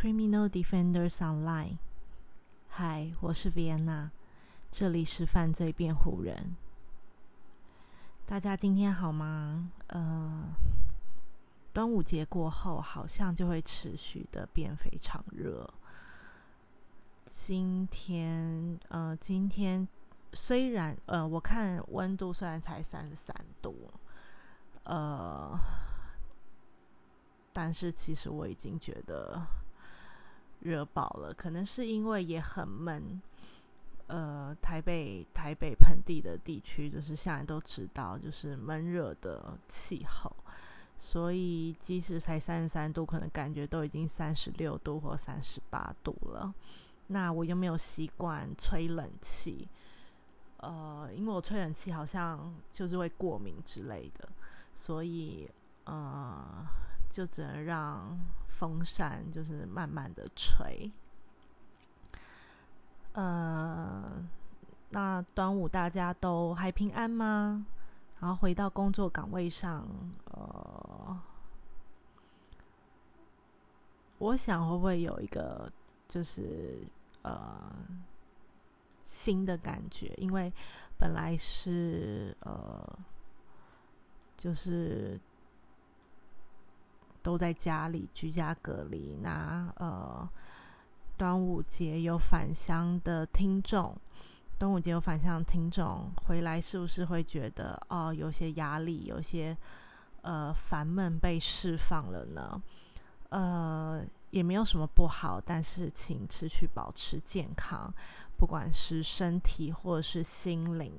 Criminal Defenders Online。嗨，我是 Vienna，这里是犯罪辩护人。大家今天好吗？呃，端午节过后，好像就会持续的变非常热。今天，呃，今天虽然，呃，我看温度虽然才三十三度，呃，但是其实我已经觉得。热爆了，可能是因为也很闷。呃，台北台北盆地的地区，就是现在都知道，就是闷热的气候，所以即使才三十三度，可能感觉都已经三十六度或三十八度了。那我又没有习惯吹冷气，呃，因为我吹冷气好像就是会过敏之类的，所以呃，就只能让。风扇就是慢慢的吹，呃，那端午大家都还平安吗？然后回到工作岗位上，呃，我想会不会有一个就是呃新的感觉？因为本来是呃就是。都在家里居家隔离。那呃，端午节有返乡的听众，端午节有返乡的听众回来，是不是会觉得哦，有些压力，有些呃烦闷被释放了呢？呃，也没有什么不好，但是请持续保持健康，不管是身体或者是心灵。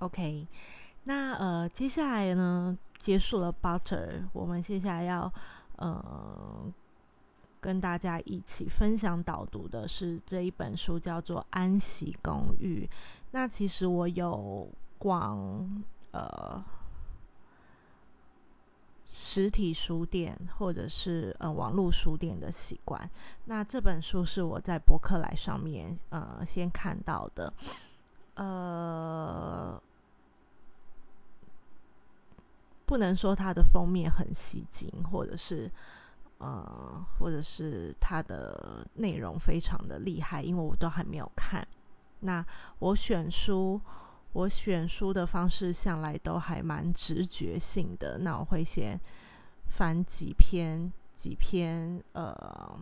OK，那呃，接下来呢？结束了，Butter，我们接下来要呃跟大家一起分享导读的是这一本书，叫做《安息公寓》。那其实我有逛呃实体书店或者是呃网络书店的习惯。那这本书是我在博客来上面呃先看到的，呃。不能说它的封面很吸睛，或者是呃，或者是它的内容非常的厉害，因为我都还没有看。那我选书，我选书的方式向来都还蛮直觉性的。那我会先翻几篇几篇，呃，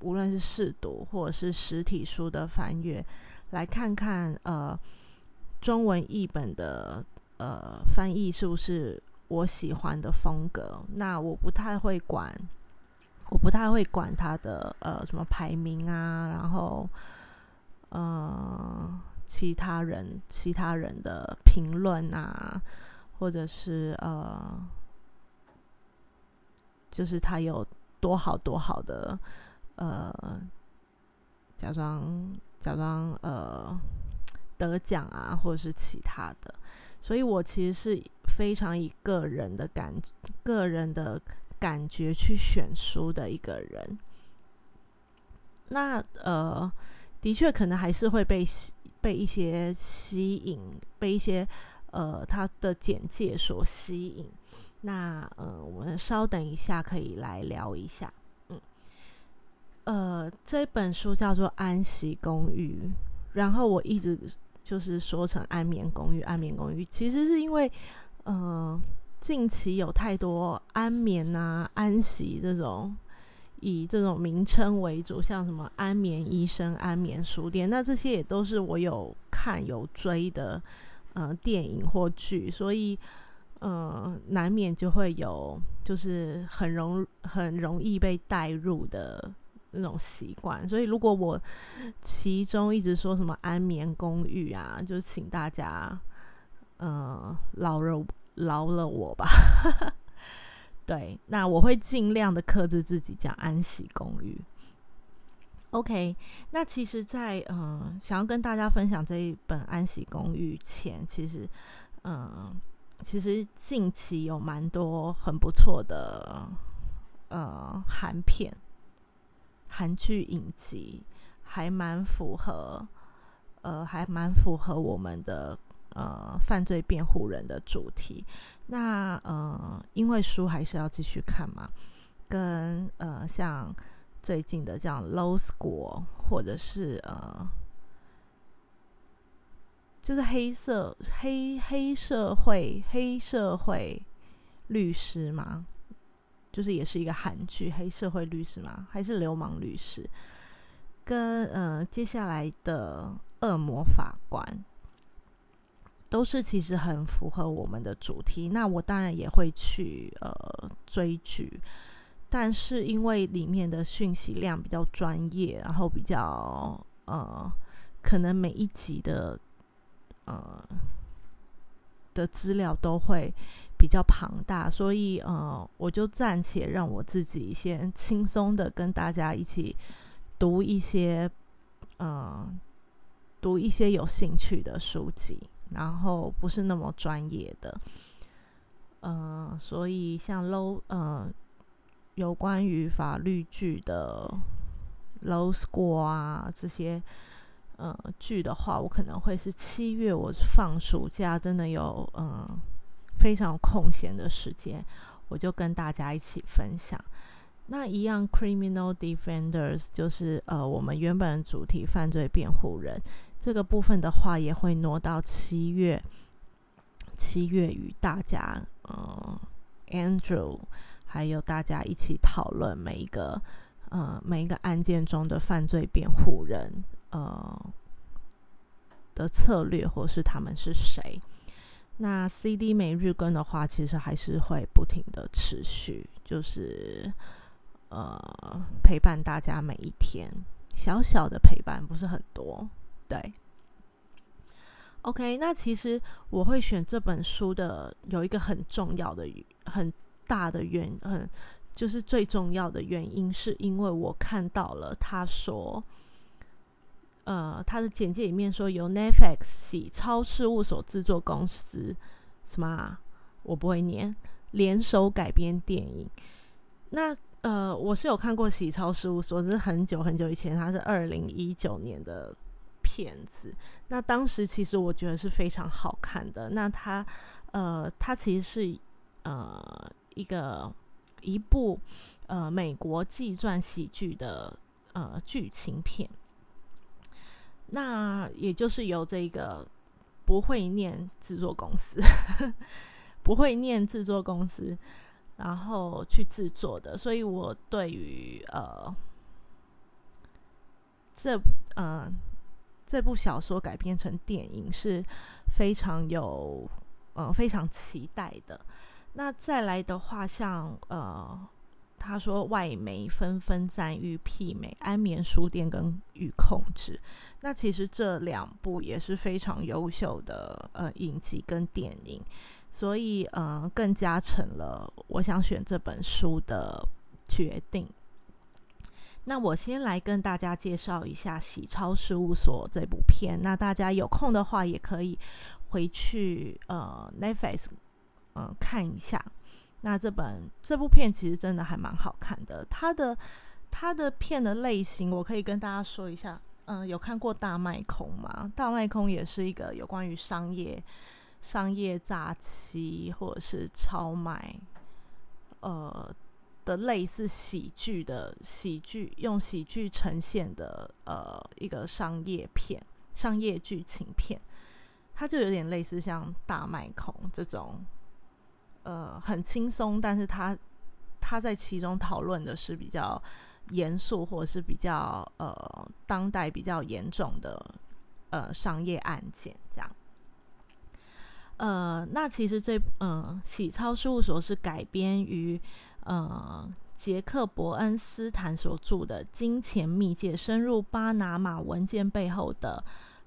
无论是试读或者是实体书的翻阅，来看看呃中文译本的。呃，翻译是不是我喜欢的风格？那我不太会管，我不太会管他的呃什么排名啊，然后呃其他人其他人的评论啊，或者是呃就是他有多好多好的呃假装假装呃得奖啊，或者是其他的。所以我其实是非常以个人的感、个人的感觉去选书的一个人。那呃，的确可能还是会被被一些吸引，被一些呃他的简介所吸引。那呃，我们稍等一下，可以来聊一下。嗯，呃，这本书叫做《安息公寓》，然后我一直。就是说成安眠公寓，安眠公寓其实是因为，呃，近期有太多安眠啊、安息这种以这种名称为主，像什么安眠医生、安眠书店，那这些也都是我有看有追的，呃，电影或剧，所以，呃，难免就会有，就是很容很容易被带入的。那种习惯，所以如果我其中一直说什么安眠公寓啊，就请大家，呃，饶了饶了我吧。对，那我会尽量的克制自己讲安息公寓。OK，那其实，在嗯，想要跟大家分享这一本安息公寓前，其实，嗯，其实近期有蛮多很不错的呃韩片。韩剧影集还蛮符合，呃，还蛮符合我们的呃犯罪辩护人的主题。那呃，因为书还是要继续看嘛，跟呃像最近的这样 Low School，或者是呃就是黑色黑黑社会黑社会律师嘛，就是也是一个韩剧黑社会律师嘛，还是流氓律师，跟呃接下来的恶魔法官。都是其实很符合我们的主题，那我当然也会去呃追剧，但是因为里面的讯息量比较专业，然后比较呃可能每一集的呃的资料都会比较庞大，所以呃我就暂且让我自己先轻松的跟大家一起读一些呃读一些有兴趣的书籍。然后不是那么专业的，嗯，所以像 low，嗯，有关于法律剧的 low score 啊这些，呃，剧的话，我可能会是七月我放暑假，真的有嗯非常空闲的时间，我就跟大家一起分享。那一样，criminal defenders 就是呃我们原本主题犯罪辩护人。这个部分的话，也会挪到七月，七月与大家，呃，Andrew，还有大家一起讨论每一个，呃，每一个案件中的犯罪辩护人，呃，的策略，或是他们是谁。那 CD 每日更的话，其实还是会不停的持续，就是呃，陪伴大家每一天，小小的陪伴，不是很多。对，OK，那其实我会选这本书的有一个很重要的、很大的原很，就是最重要的原因，是因为我看到了他说，呃，他的简介里面说由 Netflix 喜超事务所制作公司什么，我不会念，联手改编电影。那呃，我是有看过喜超事务所，是很久很久以前，它是二零一九年的。片子，那当时其实我觉得是非常好看的。那它，呃，它其实是呃一个一部呃美国纪传喜剧的呃剧情片。那也就是由这个不会念制作公司，不会念制作公司，然后去制作的。所以我对于呃这嗯。这部小说改编成电影是非常有呃非常期待的。那再来的话，像呃他说外媒纷纷赞誉媲美《安眠书店》跟《与控制》，那其实这两部也是非常优秀的呃影集跟电影，所以呃更加成了我想选这本书的决定。那我先来跟大家介绍一下《喜超事务所》这部片。那大家有空的话，也可以回去呃 Netflix 嗯看一下。那这本这部片其实真的还蛮好看的。它的它的片的类型，我可以跟大家说一下。嗯，有看过《大麦空》吗？《大麦空》也是一个有关于商业商业诈欺或者是超卖呃。的类似喜剧的喜剧，用喜剧呈现的呃一个商业片、商业剧情片，它就有点类似像大麦空这种，呃，很轻松，但是他他在其中讨论的是比较严肃或者是比较呃当代比较严重的呃商业案件这样。呃，那其实这嗯喜超事务所是改编于。呃，杰克伯恩斯坦所著的《金钱密界》，深入巴拿马文件背后的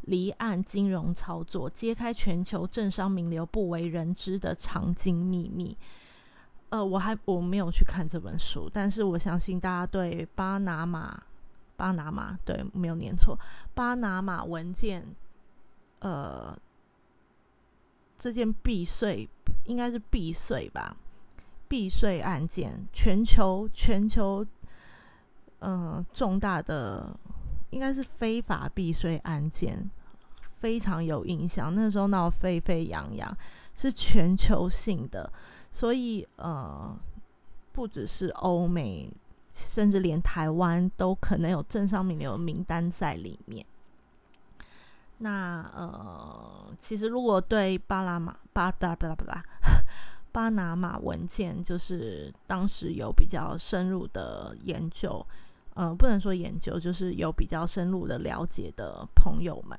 离岸金融操作，揭开全球政商名流不为人知的藏金秘密。呃，我还我没有去看这本书，但是我相信大家对巴拿马巴拿马对没有念错，巴拿马文件，呃，这件避税应该是避税吧。避税案件，全球全球，嗯，重大的应该是非法避税案件，非常有印象。那时候闹沸沸扬扬，是全球性的，所以呃，不只是欧美，甚至连台湾都可能有政商名流名单在里面。那呃，其实如果对巴拿马巴巴巴巴拿马文件，就是当时有比较深入的研究，呃，不能说研究，就是有比较深入的了解的朋友们，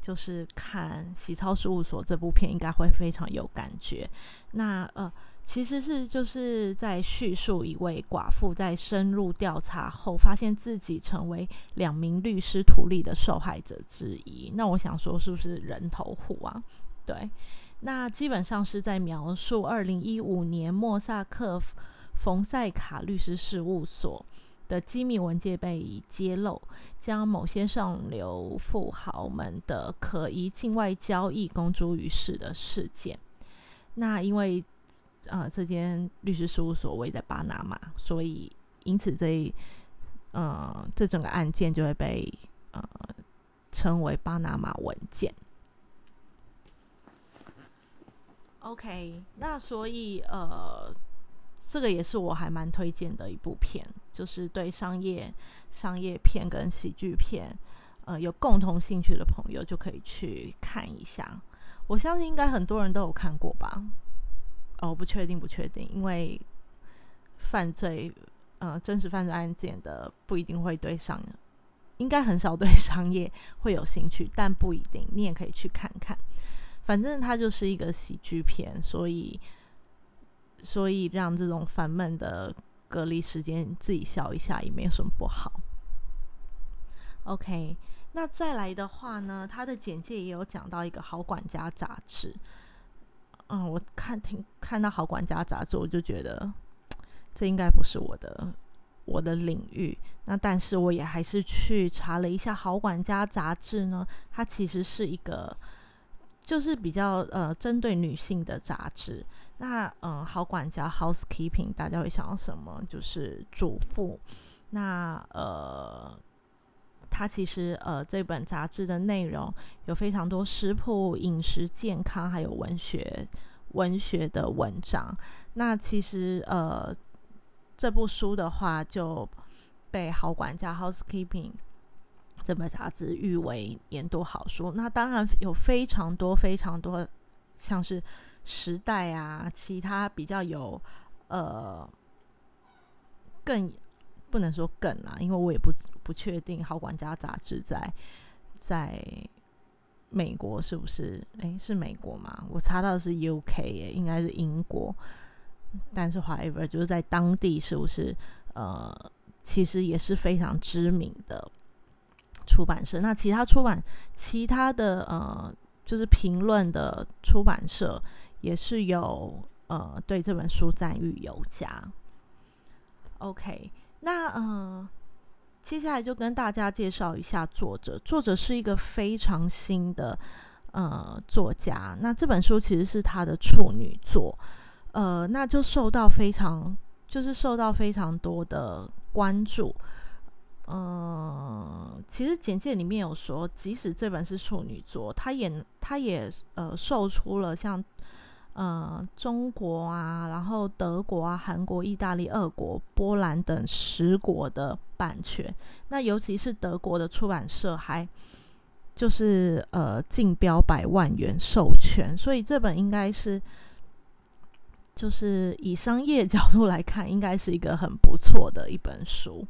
就是看《喜超事务所》这部片，应该会非常有感觉。那呃。其实是就是在叙述一位寡妇在深入调查后，发现自己成为两名律师图利的受害者之一。那我想说，是不是人头户啊？对，那基本上是在描述二零一五年莫萨克冯塞卡律师事务所的机密文件被揭露，将某些上流富豪们的可疑境外交易公诸于世的事件。那因为。呃，这间律师事务所位在巴拿马，所以因此这一呃这整个案件就会被呃称为巴拿马文件。OK，那所以呃这个也是我还蛮推荐的一部片，就是对商业商业片跟喜剧片呃有共同兴趣的朋友就可以去看一下。我相信应该很多人都有看过吧。哦，不确定，不确定，因为犯罪，呃，真实犯罪案件的不一定会对商，应该很少对商业会有兴趣，但不一定，你也可以去看看。反正它就是一个喜剧片，所以，所以让这种烦闷的隔离时间自己消一下也没有什么不好。OK，那再来的话呢，它的简介也有讲到一个好管家杂志。嗯，我看听看到《好管家》杂志，我就觉得 这应该不是我的我的领域。那但是我也还是去查了一下《好管家》杂志呢，它其实是一个就是比较呃针对女性的杂志。那嗯，《好管家》（Housekeeping） 大家会想到什么？就是主妇。那呃。它其实呃，这本杂志的内容有非常多食谱、饮食、健康，还有文学文学的文章。那其实呃，这部书的话就被好管家 （Housekeeping） 这本杂志誉为年度好书。那当然有非常多非常多，像是时代啊，其他比较有呃更。不能说更啦，因为我也不不确定《好管家》杂志在在美国是不是？诶，是美国吗？我查到是 UK 耶，应该是英国。但是 however，就是在当地是不是？呃，其实也是非常知名的出版社。那其他出版其他的呃，就是评论的出版社也是有呃对这本书赞誉有加。OK。那嗯，接下来就跟大家介绍一下作者。作者是一个非常新的呃作家。那这本书其实是他的处女作，呃，那就受到非常就是受到非常多的关注。嗯，其实简介里面有说，即使这本是处女作，他也他也呃售出了像。呃，中国啊，然后德国啊，韩国、意大利、俄国、波兰等十国的版权，那尤其是德国的出版社还就是呃竞标百万元授权，所以这本应该是就是以商业角度来看，应该是一个很不错的一本书。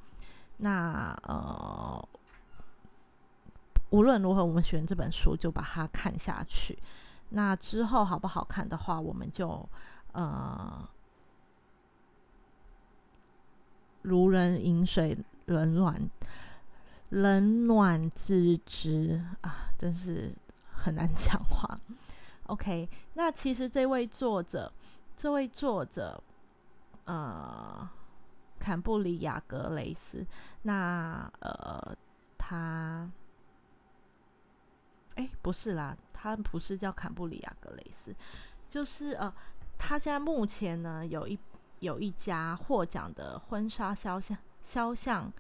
那呃，无论如何，我们选这本书就把它看下去。那之后好不好看的话，我们就呃如人饮水，冷暖冷暖自知啊，真是很难讲话。OK，那其实这位作者，这位作者呃，坎布里亚格雷斯，那呃他，哎，不是啦。他不是叫坎布里亚格雷斯，就是呃，他现在目前呢有一有一家获奖的婚纱肖像肖像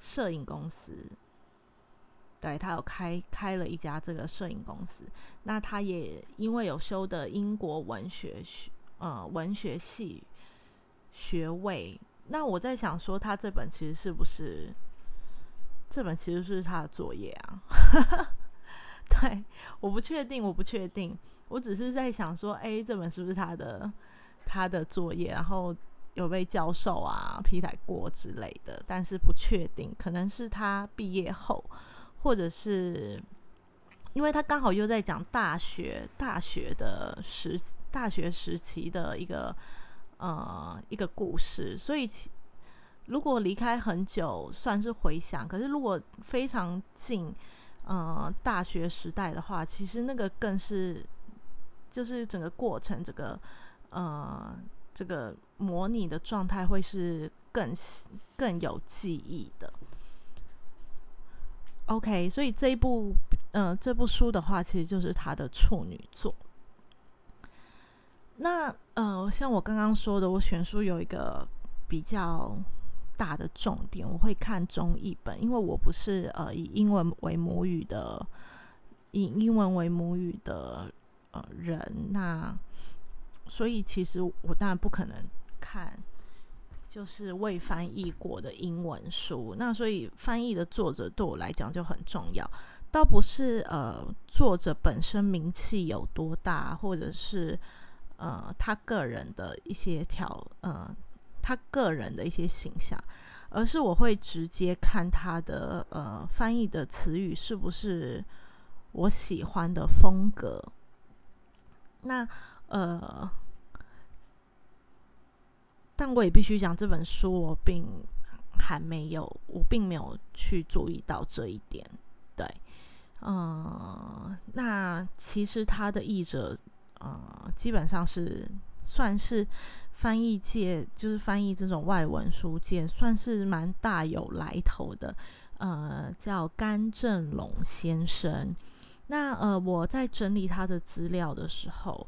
摄影公司，对他有开开了一家这个摄影公司。那他也因为有修的英国文学学呃文学系学位。那我在想说，他这本其实是不是这本其实是他的作业啊？对，我不确定，我不确定。我只是在想说，哎，这本是不是他的他的作业？然后有被教授啊批改过之类的，但是不确定，可能是他毕业后，或者是因为他刚好又在讲大学大学的时大学时期的一个呃一个故事，所以如果离开很久算是回想，可是如果非常近。呃，大学时代的话，其实那个更是，就是整个过程，这个呃，这个模拟的状态会是更更有记忆的。OK，所以这一部呃这部书的话，其实就是他的处女作。那呃，像我刚刚说的，我选书有一个比较。大的重点，我会看中译本，因为我不是呃以英文为母语的，以英文为母语的呃人，那所以其实我当然不可能看就是未翻译过的英文书，那所以翻译的作者对我来讲就很重要，倒不是呃作者本身名气有多大，或者是呃他个人的一些条呃。他个人的一些形象，而是我会直接看他的呃翻译的词语是不是我喜欢的风格。那呃，但我也必须讲，这本书我并还没有，我并没有去注意到这一点。对，嗯，那其实他的译者，呃，基本上是算是。翻译界就是翻译这种外文书界，算是蛮大有来头的。呃，叫甘正龙先生。那呃，我在整理他的资料的时候，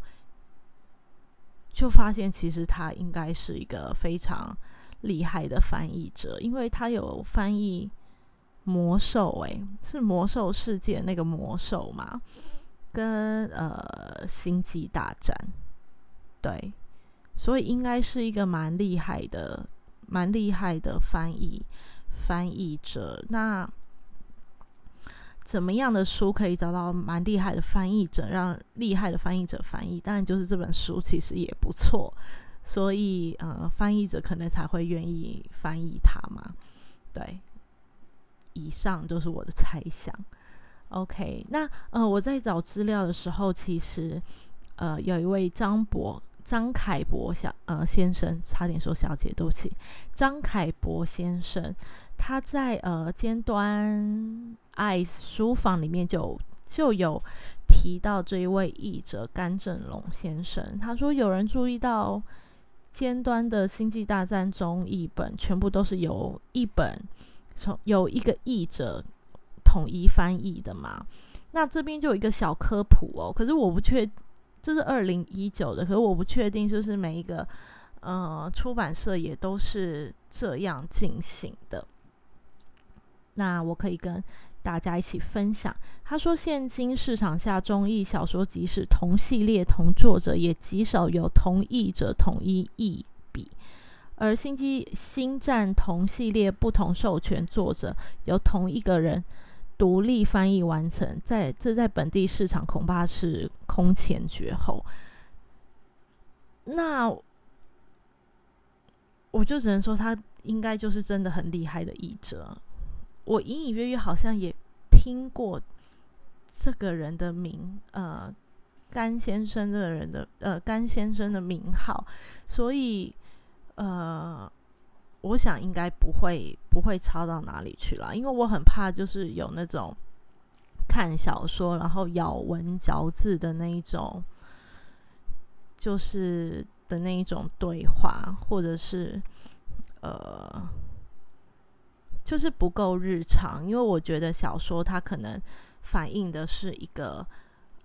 就发现其实他应该是一个非常厉害的翻译者，因为他有翻译魔兽，诶，是魔兽世界那个魔兽嘛，跟呃星际大战，对。所以应该是一个蛮厉害的、蛮厉害的翻译翻译者。那怎么样的书可以找到蛮厉害的翻译者，让厉害的翻译者翻译？当然就是这本书其实也不错，所以呃，翻译者可能才会愿意翻译它嘛。对，以上就是我的猜想。OK，那呃，我在找资料的时候，其实呃，有一位张博。张凯博小呃先生，差点说小姐，对不起。张凯博先生，他在呃尖端爱书房里面就就有提到这一位译者甘正龙先生。他说有人注意到尖端的星际大战中译本全部都是由一本从有一个译者统一翻译的嘛？那这边就有一个小科普哦，可是我不确。这是二零一九的，可是我不确定，就是每一个呃出版社也都是这样进行的。那我可以跟大家一起分享。他说，现今市场下中译小说，即使同系列同作者，也极少有同译者统一译笔；而星际星战同系列不同授权作者，由同一个人。独立翻译完成，在这在本地市场恐怕是空前绝后。那我就只能说，他应该就是真的很厉害的译者。我隐隐约约好像也听过这个人的名，呃，甘先生这个人的，呃，甘先生的名号，所以，呃。我想应该不会不会抄到哪里去了，因为我很怕就是有那种看小说然后咬文嚼字的那一种，就是的那一种对话，或者是呃，就是不够日常。因为我觉得小说它可能反映的是一个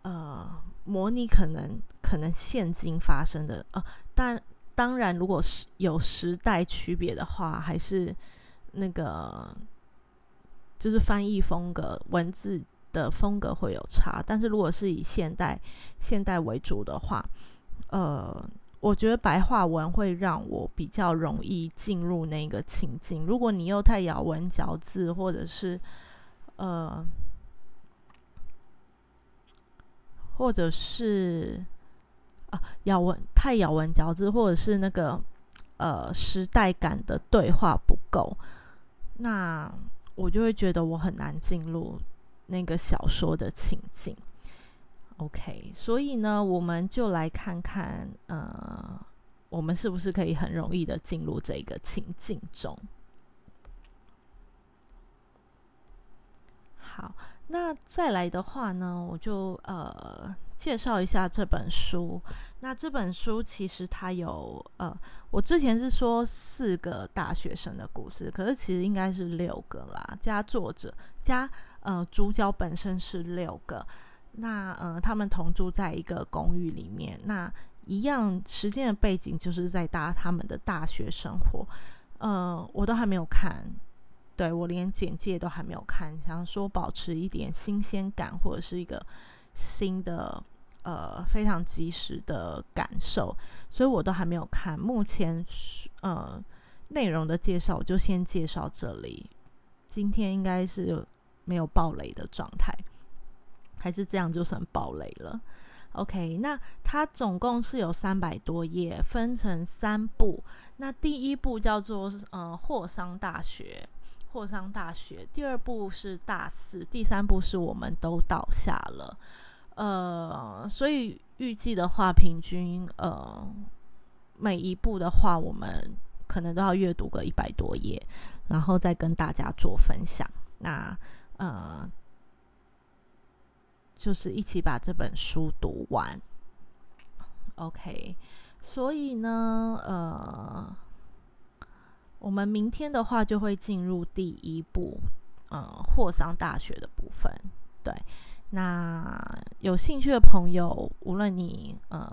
呃模拟可能可能现今发生的呃，但。当然，如果是有时代区别的话，还是那个就是翻译风格、文字的风格会有差。但是如果是以现代现代为主的话，呃，我觉得白话文会让我比较容易进入那个情境。如果你又太咬文嚼字，或者是呃，或者是啊咬文太咬文嚼字，或者是那个呃时代感的对话不够，那我就会觉得我很难进入那个小说的情境。OK，所以呢，我们就来看看，呃，我们是不是可以很容易的进入这个情境中？好，那再来的话呢，我就呃介绍一下这本书。那这本书其实它有呃，我之前是说四个大学生的故事，可是其实应该是六个啦，加作者加呃主角本身是六个。那呃，他们同住在一个公寓里面，那一样时间的背景就是在搭他们的大学生活。呃，我都还没有看，对我连简介都还没有看，想说保持一点新鲜感或者是一个新的呃非常及时的感受，所以我都还没有看。目前呃内容的介绍我就先介绍这里，今天应该是没有暴雷的状态。还是这样就算暴雷了。OK，那它总共是有三百多页，分成三部。那第一部叫做呃霍桑大学，霍桑大学。第二部是大四，第三部是我们都倒下了。呃，所以预计的话，平均呃每一部的话，我们可能都要阅读个一百多页，然后再跟大家做分享。那呃。就是一起把这本书读完，OK。所以呢，呃，我们明天的话就会进入第一步，呃，霍桑大学的部分。对，那有兴趣的朋友，无论你呃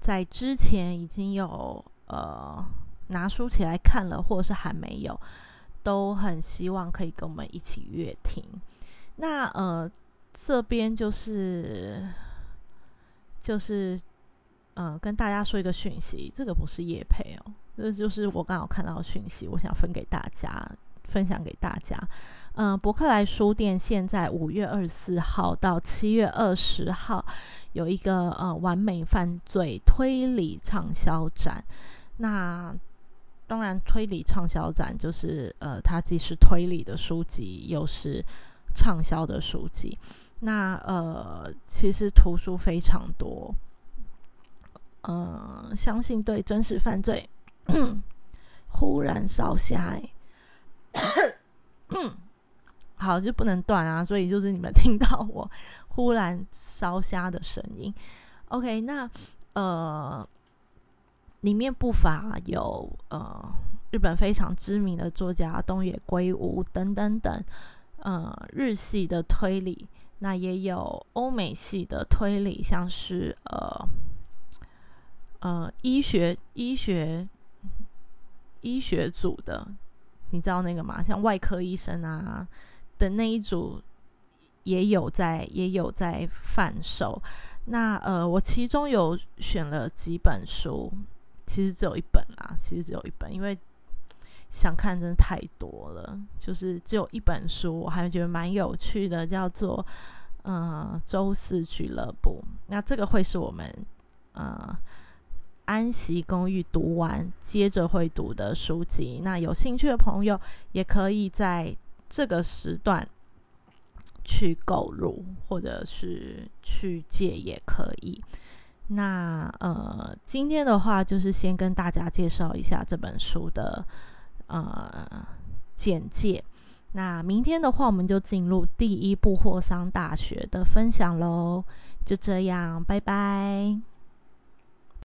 在之前已经有呃拿书起来看了，或者是还没有，都很希望可以跟我们一起阅听。那呃。这边就是就是，嗯，跟大家说一个讯息，这个不是叶配哦，这就是我刚好看到的讯息，我想分给大家，分享给大家。嗯，博客来书店现在五月二十四号到七月二十号有一个呃完美犯罪推理畅销展。那当然，推理畅销展就是呃，它既是推理的书籍，又是畅销的书籍。那呃，其实图书非常多，呃，相信对真实犯罪 忽然烧瞎，好就不能断啊，所以就是你们听到我忽然烧瞎的声音。OK，那呃，里面不乏有呃日本非常知名的作家东野圭吾等等等，呃，日系的推理。那也有欧美系的推理，像是呃呃医学医学医学组的，你知道那个吗？像外科医生啊的那一组也有在也有在贩售。那呃，我其中有选了几本书，其实只有一本啦，其实只有一本，因为想看真的太多了，就是只有一本书，我还觉得蛮有趣的，叫做。嗯，周四俱乐部，那这个会是我们呃安息公寓读完接着会读的书籍。那有兴趣的朋友也可以在这个时段去购入，或者是去借也可以。那呃，今天的话就是先跟大家介绍一下这本书的呃简介。那明天的话，我们就进入第一部霍桑大学的分享喽。就这样，拜拜。